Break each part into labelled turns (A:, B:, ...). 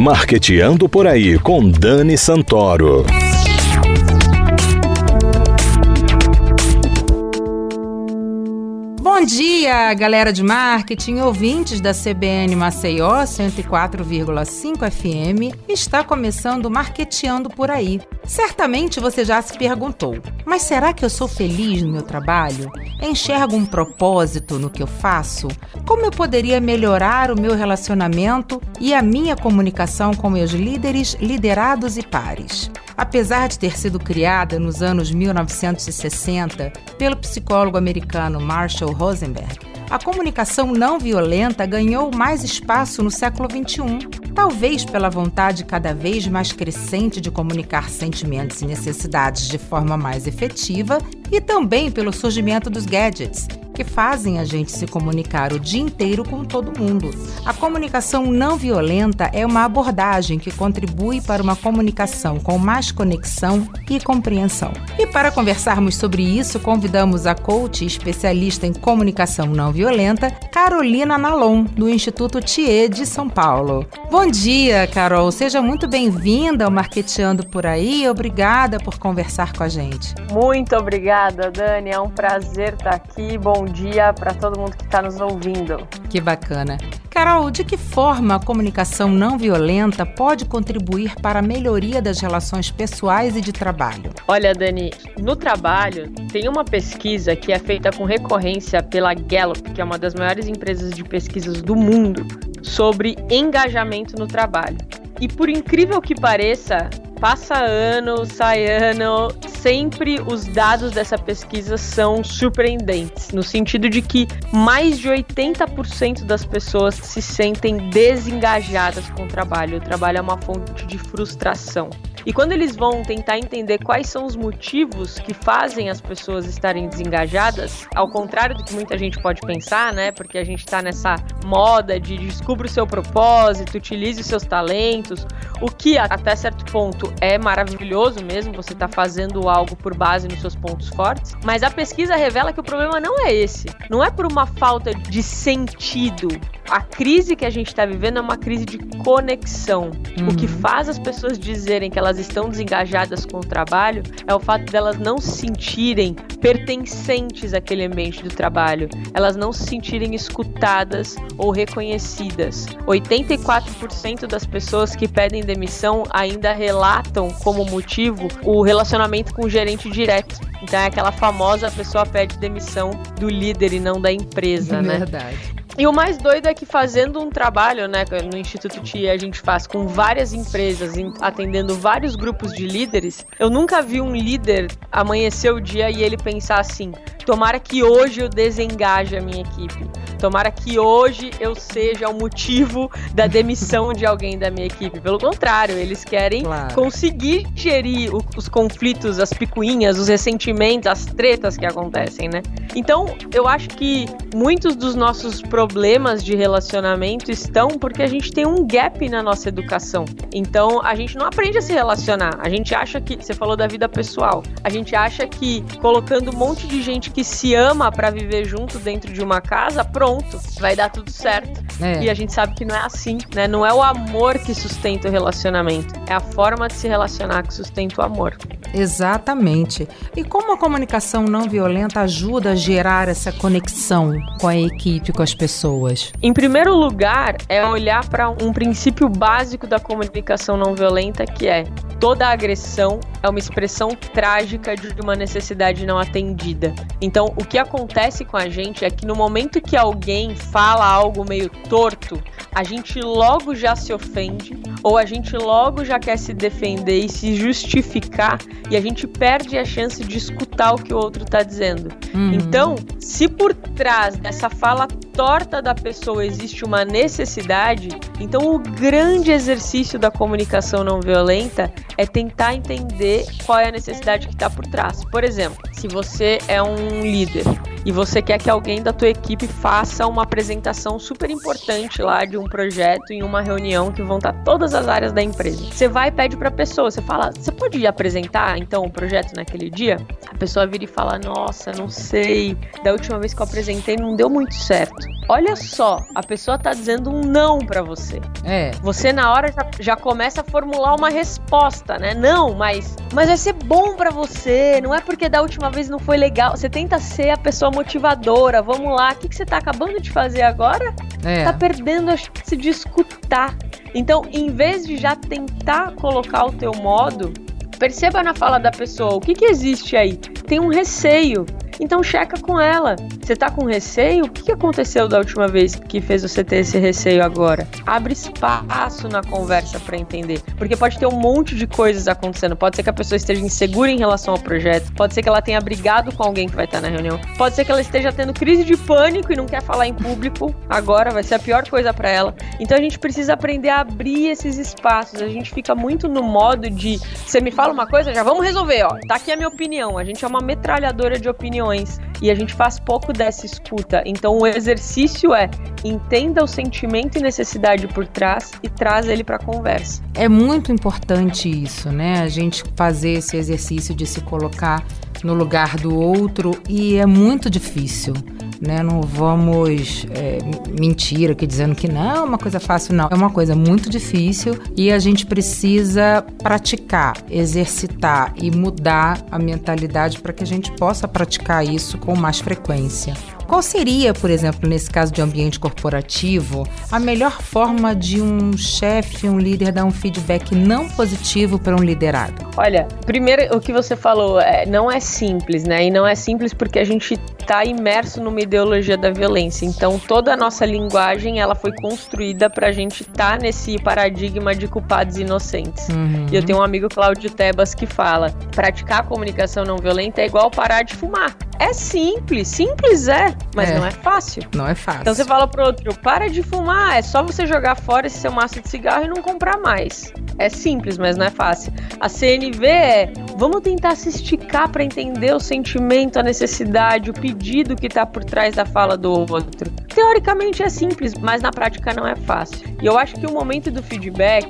A: Marqueteando por aí com Dani Santoro.
B: Bom dia, galera de marketing, ouvintes da CBN Maceió 104,5 FM. Está começando Marqueteando por aí. Certamente você já se perguntou: mas será que eu sou feliz no meu trabalho? Enxergo um propósito no que eu faço? Como eu poderia melhorar o meu relacionamento e a minha comunicação com meus líderes, liderados e pares? Apesar de ter sido criada nos anos 1960 pelo psicólogo americano Marshall Rosenberg, a comunicação não violenta ganhou mais espaço no século XXI, talvez pela vontade cada vez mais crescente de comunicar sentimentos e necessidades de forma mais efetiva e também pelo surgimento dos gadgets, que fazem a gente se comunicar o dia inteiro com todo mundo. A comunicação não violenta é uma abordagem que contribui para uma comunicação com mais conexão e compreensão. E para conversarmos sobre isso, convidamos a coach especialista em comunicação não violenta, Carolina Nalon, do Instituto TIE de São Paulo. Bom dia, Carol. Seja muito bem-vinda ao Marqueteando por aí. Obrigada por conversar com a gente.
C: Muito obrigada, Dani. É um prazer estar aqui. Bom dia para todo mundo que está nos ouvindo.
B: Que bacana. Carol, de que forma a comunicação não violenta pode contribuir para a melhoria das relações pessoais e de trabalho?
C: Olha, Dani, no trabalho tem uma pesquisa que é feita com recorrência pela Gallup, que é uma das maiores empresas de pesquisas do mundo, sobre engajamento no trabalho. E por incrível que pareça, passa ano, sai ano, sempre os dados dessa pesquisa são surpreendentes, no sentido de que mais de 80% das pessoas se sentem desengajadas com o trabalho. O trabalho é uma fonte de frustração. E quando eles vão tentar entender quais são os motivos que fazem as pessoas estarem desengajadas, ao contrário do que muita gente pode pensar, né? Porque a gente está nessa moda de descubra o seu propósito, utilize os seus talentos, o que até certo ponto é maravilhoso mesmo, você está fazendo algo por base nos seus pontos fortes, mas a pesquisa revela que o problema não é esse. Não é por uma falta de sentido. A crise que a gente está vivendo é uma crise de conexão. Uhum. O que uhum. faz as pessoas dizerem que elas estão desengajadas com o trabalho é o fato delas não se sentirem pertencentes àquele ambiente do trabalho, elas não se sentirem escutadas ou reconhecidas. 84% das pessoas que pedem demissão ainda relatam como motivo o relacionamento com o gerente direto. Então é aquela famosa pessoa pede demissão do líder e não da empresa,
B: né? Verdade.
C: E o mais doido é que fazendo um trabalho, né, no Instituto TIA a gente faz com várias empresas, atendendo vários grupos de líderes, eu nunca vi um líder amanhecer o dia e ele pensar assim: tomara que hoje eu desengaje a minha equipe. Tomara que hoje eu seja o motivo da demissão de alguém da minha equipe. Pelo contrário, eles querem claro. conseguir gerir o, os conflitos, as picuinhas, os ressentimentos, as tretas que acontecem, né? Então, eu acho que muitos dos nossos problemas de relacionamento estão porque a gente tem um gap na nossa educação. Então, a gente não aprende a se relacionar. A gente acha que, você falou da vida pessoal, a gente acha que colocando um monte de gente que se ama para viver junto dentro de uma casa, pronto pronto, vai dar tudo certo. É. E a gente sabe que não é assim, né? Não é o amor que sustenta o relacionamento, é a forma de se relacionar que sustenta o amor.
B: Exatamente. E como a comunicação não violenta ajuda a gerar essa conexão com a equipe, com as pessoas?
C: Em primeiro lugar, é olhar para um princípio básico da comunicação não violenta, que é toda agressão é uma expressão trágica de uma necessidade não atendida. Então, o que acontece com a gente é que no momento que alguém fala algo meio torto, a gente logo já se ofende ou a gente logo já quer se defender e se justificar e a gente perde a chance de escutar o que o outro está dizendo. Uhum. Então, se por trás dessa fala torta da pessoa existe uma necessidade, então o grande exercício da comunicação não violenta é tentar entender qual é a necessidade que está por trás. Por exemplo, se você é um líder e você quer que alguém da tua equipe faça uma apresentação super importante lá de um projeto em uma reunião que vão estar todas as áreas da empresa. Você vai e pede para a pessoa, você fala: "Você pode apresentar então o projeto naquele dia?" A pessoa vira e fala: "Nossa, não sei. Da última vez que eu apresentei não deu muito certo." Olha só, a pessoa tá dizendo um não para você.
B: É.
C: Você na hora já, já começa a formular uma resposta, né? Não, mas mas vai ser bom para você. Não é porque da última vez não foi legal. Você tenta ser a pessoa motivadora. Vamos lá. O que, que você tá acabando de fazer agora?
B: É.
C: Tá perdendo a chance de escutar. Então, em vez de já tentar colocar o teu modo, perceba na fala da pessoa o que, que existe aí. Tem um receio. Então checa com ela. Você tá com receio? O que aconteceu da última vez que fez você ter esse receio agora? Abre espaço na conversa para entender, porque pode ter um monte de coisas acontecendo. Pode ser que a pessoa esteja insegura em relação ao projeto, pode ser que ela tenha brigado com alguém que vai estar na reunião, pode ser que ela esteja tendo crise de pânico e não quer falar em público. Agora vai ser a pior coisa para ela. Então a gente precisa aprender a abrir esses espaços. A gente fica muito no modo de você me fala uma coisa, já vamos resolver, ó. Tá aqui a minha opinião. A gente é uma metralhadora de opiniões e a gente faz pouco dessa escuta. Então o exercício é entenda o sentimento e necessidade por trás e traz ele para a conversa.
B: É muito importante isso, né? A gente fazer esse exercício de se colocar no lugar do outro e é muito difícil. Né, não vamos é, mentir aqui dizendo que não é uma coisa fácil, não. É uma coisa muito difícil e a gente precisa praticar, exercitar e mudar a mentalidade para que a gente possa praticar isso com mais frequência. Qual seria, por exemplo, nesse caso de ambiente corporativo, a melhor forma de um chefe, um líder dar um feedback não positivo para um liderado?
C: Olha, primeiro o que você falou é, não é simples, né? E não é simples porque a gente está imerso numa ideologia da violência. Então toda a nossa linguagem ela foi construída para a gente estar tá nesse paradigma de culpados inocentes. Uhum. E eu tenho um amigo Cláudio Tebas que fala: praticar a comunicação não violenta é igual parar de fumar. É simples, simples é, mas é. não é fácil.
B: Não é fácil.
C: Então você fala pro outro, para de fumar, é só você jogar fora esse seu maço de cigarro e não comprar mais. É simples, mas não é fácil. A CNV é, vamos tentar se esticar para entender o sentimento, a necessidade, o pedido que tá por trás da fala do outro. Teoricamente é simples, mas na prática não é fácil. E eu acho que o momento do feedback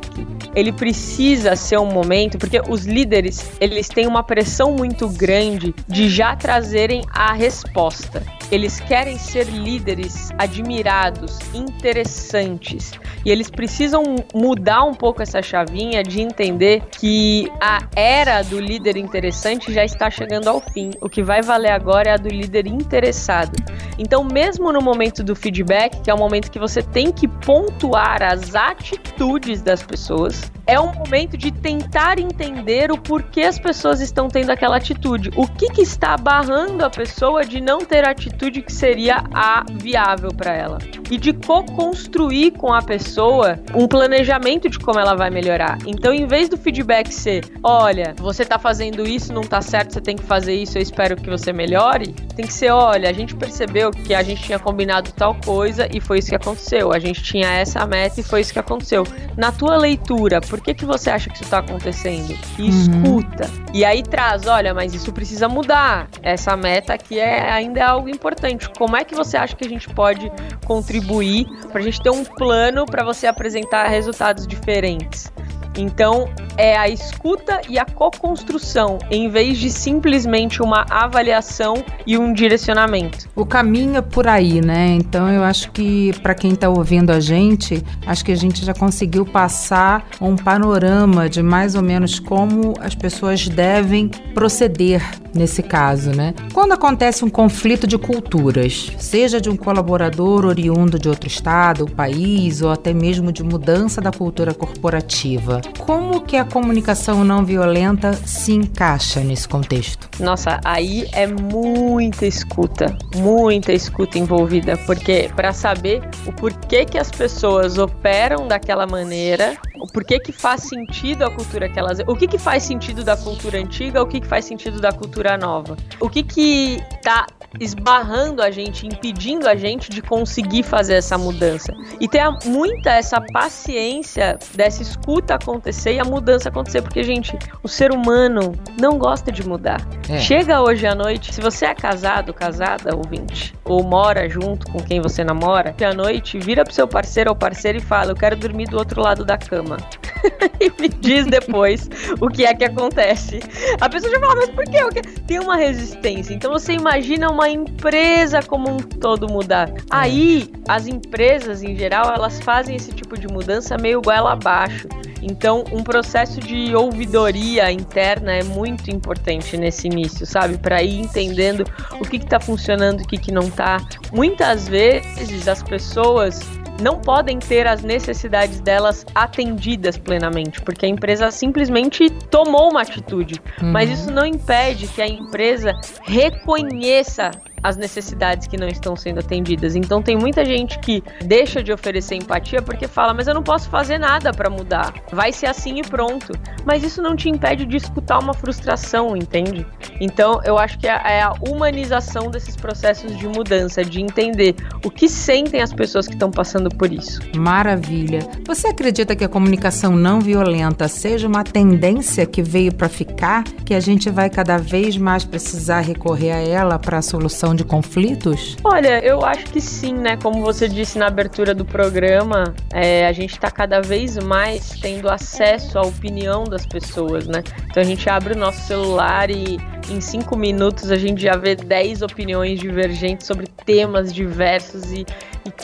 C: ele precisa ser um momento, porque os líderes, eles têm uma pressão muito grande de já trazerem a resposta. Eles querem ser líderes admirados, interessantes. E eles precisam mudar um pouco essa chavinha de entender que a era do líder interessante já está chegando ao fim. O que vai valer agora é a do líder interessado. Então, mesmo no momento do feedback, que é o momento que você tem que pontuar as atitudes das pessoas, é um momento de tentar entender o porquê as pessoas estão tendo aquela atitude. O que, que está barrando a pessoa de não ter a atitude que seria a viável para ela? E de co-construir com a pessoa um planejamento de como ela vai melhorar. Então, em vez do feedback ser, olha, você tá fazendo isso, não tá certo, você tem que fazer isso, eu espero que você melhore, tem que ser, olha, a gente percebeu que a gente tinha combinado tal coisa e foi isso que aconteceu. A gente tinha essa meta e foi isso que aconteceu. Na tua leitura, por que, que você acha que isso está acontecendo? E uhum. escuta. E aí traz, olha, mas isso precisa mudar. Essa meta aqui é, ainda é algo importante. Como é que você acha que a gente pode contribuir para a gente ter um plano para você apresentar resultados diferentes? Então, é a escuta e a co-construção, em vez de simplesmente uma avaliação e um direcionamento.
B: O caminho é por aí, né? Então, eu acho que para quem está ouvindo a gente, acho que a gente já conseguiu passar um panorama de mais ou menos como as pessoas devem proceder nesse caso, né? Quando acontece um conflito de culturas, seja de um colaborador oriundo de outro estado, país ou até mesmo de mudança da cultura corporativa, como que a comunicação não violenta se encaixa nesse contexto?
C: Nossa, aí é muita escuta, muita escuta envolvida, porque para saber o porquê que as pessoas operam daquela maneira, o porquê que faz sentido a cultura que elas, o que que faz sentido da cultura antiga, o que que faz sentido da cultura nova, o que que tá esbarrando a gente, impedindo a gente de conseguir fazer essa mudança. E ter muita essa paciência dessa escuta acontecer e a mudança acontecer, porque, gente, o ser humano não gosta de mudar. É. Chega hoje à noite, se você é casado, casada, ouvinte, ou mora junto com quem você namora, à noite vira pro seu parceiro ou parceira e fala: Eu quero dormir do outro lado da cama. e me diz depois o que é que acontece. A pessoa já fala, mas por quê? Tem uma resistência. Então você imagina uma empresa como um todo mudar. Aí, as empresas em geral, elas fazem esse tipo de mudança meio goela abaixo. Então, um processo de ouvidoria interna é muito importante nesse início, sabe? Para ir entendendo o que está funcionando, o que, que não está. Muitas vezes as pessoas não podem ter as necessidades delas atendidas plenamente, porque a empresa simplesmente tomou uma atitude. Uhum. Mas isso não impede que a empresa reconheça as necessidades que não estão sendo atendidas. Então tem muita gente que deixa de oferecer empatia porque fala, mas eu não posso fazer nada para mudar. Vai ser assim e pronto. Mas isso não te impede de escutar uma frustração, entende? Então eu acho que é, é a humanização desses processos de mudança, de entender o que sentem as pessoas que estão passando por isso.
B: Maravilha. Você acredita que a comunicação não violenta seja uma tendência que veio para ficar, que a gente vai cada vez mais precisar recorrer a ela para a solução de conflitos?
C: Olha, eu acho que sim, né? Como você disse na abertura do programa, é, a gente está cada vez mais tendo acesso à opinião das pessoas, né? Então a gente abre o nosso celular e em cinco minutos a gente já vê dez opiniões divergentes sobre temas diversos e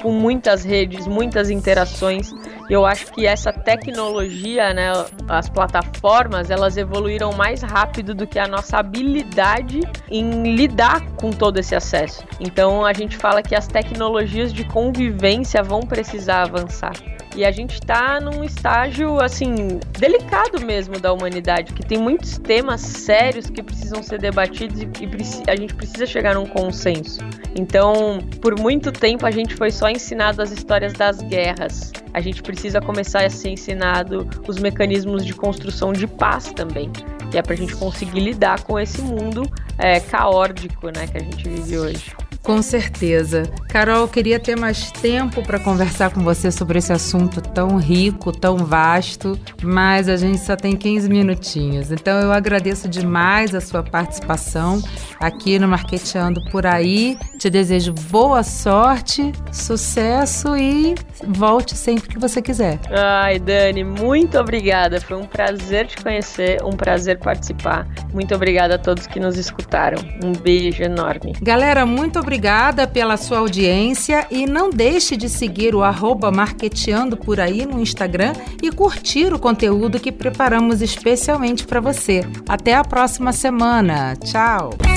C: com muitas redes, muitas interações. Eu acho que essa tecnologia, né, as plataformas, elas evoluíram mais rápido do que a nossa habilidade em lidar com todo esse acesso. Então a gente fala que as tecnologias de convivência vão precisar avançar. E a gente está num estágio, assim, delicado mesmo da humanidade, que tem muitos temas sérios que precisam ser debatidos e, e a gente precisa chegar num consenso. Então, por muito tempo a gente foi só ensinado as histórias das guerras. A gente precisa começar a ser ensinado os mecanismos de construção de paz também, que é para a gente conseguir lidar com esse mundo é, caórdico, né, que a gente vive hoje.
B: Com certeza. Carol, queria ter mais tempo para conversar com você sobre esse assunto tão rico, tão vasto, mas a gente só tem 15 minutinhos. Então eu agradeço demais a sua participação aqui no Marqueteando por aí. Te desejo boa sorte, sucesso e volte sempre que você quiser.
C: Ai, Dani, muito obrigada. Foi um prazer te conhecer, um prazer participar. Muito obrigada a todos que nos escutaram. Um beijo enorme.
B: Galera, muito obrigada pela sua audiência e não deixe de seguir o arroba Marqueteando por aí no Instagram e curtir o conteúdo que preparamos especialmente para você. Até a próxima semana. Tchau!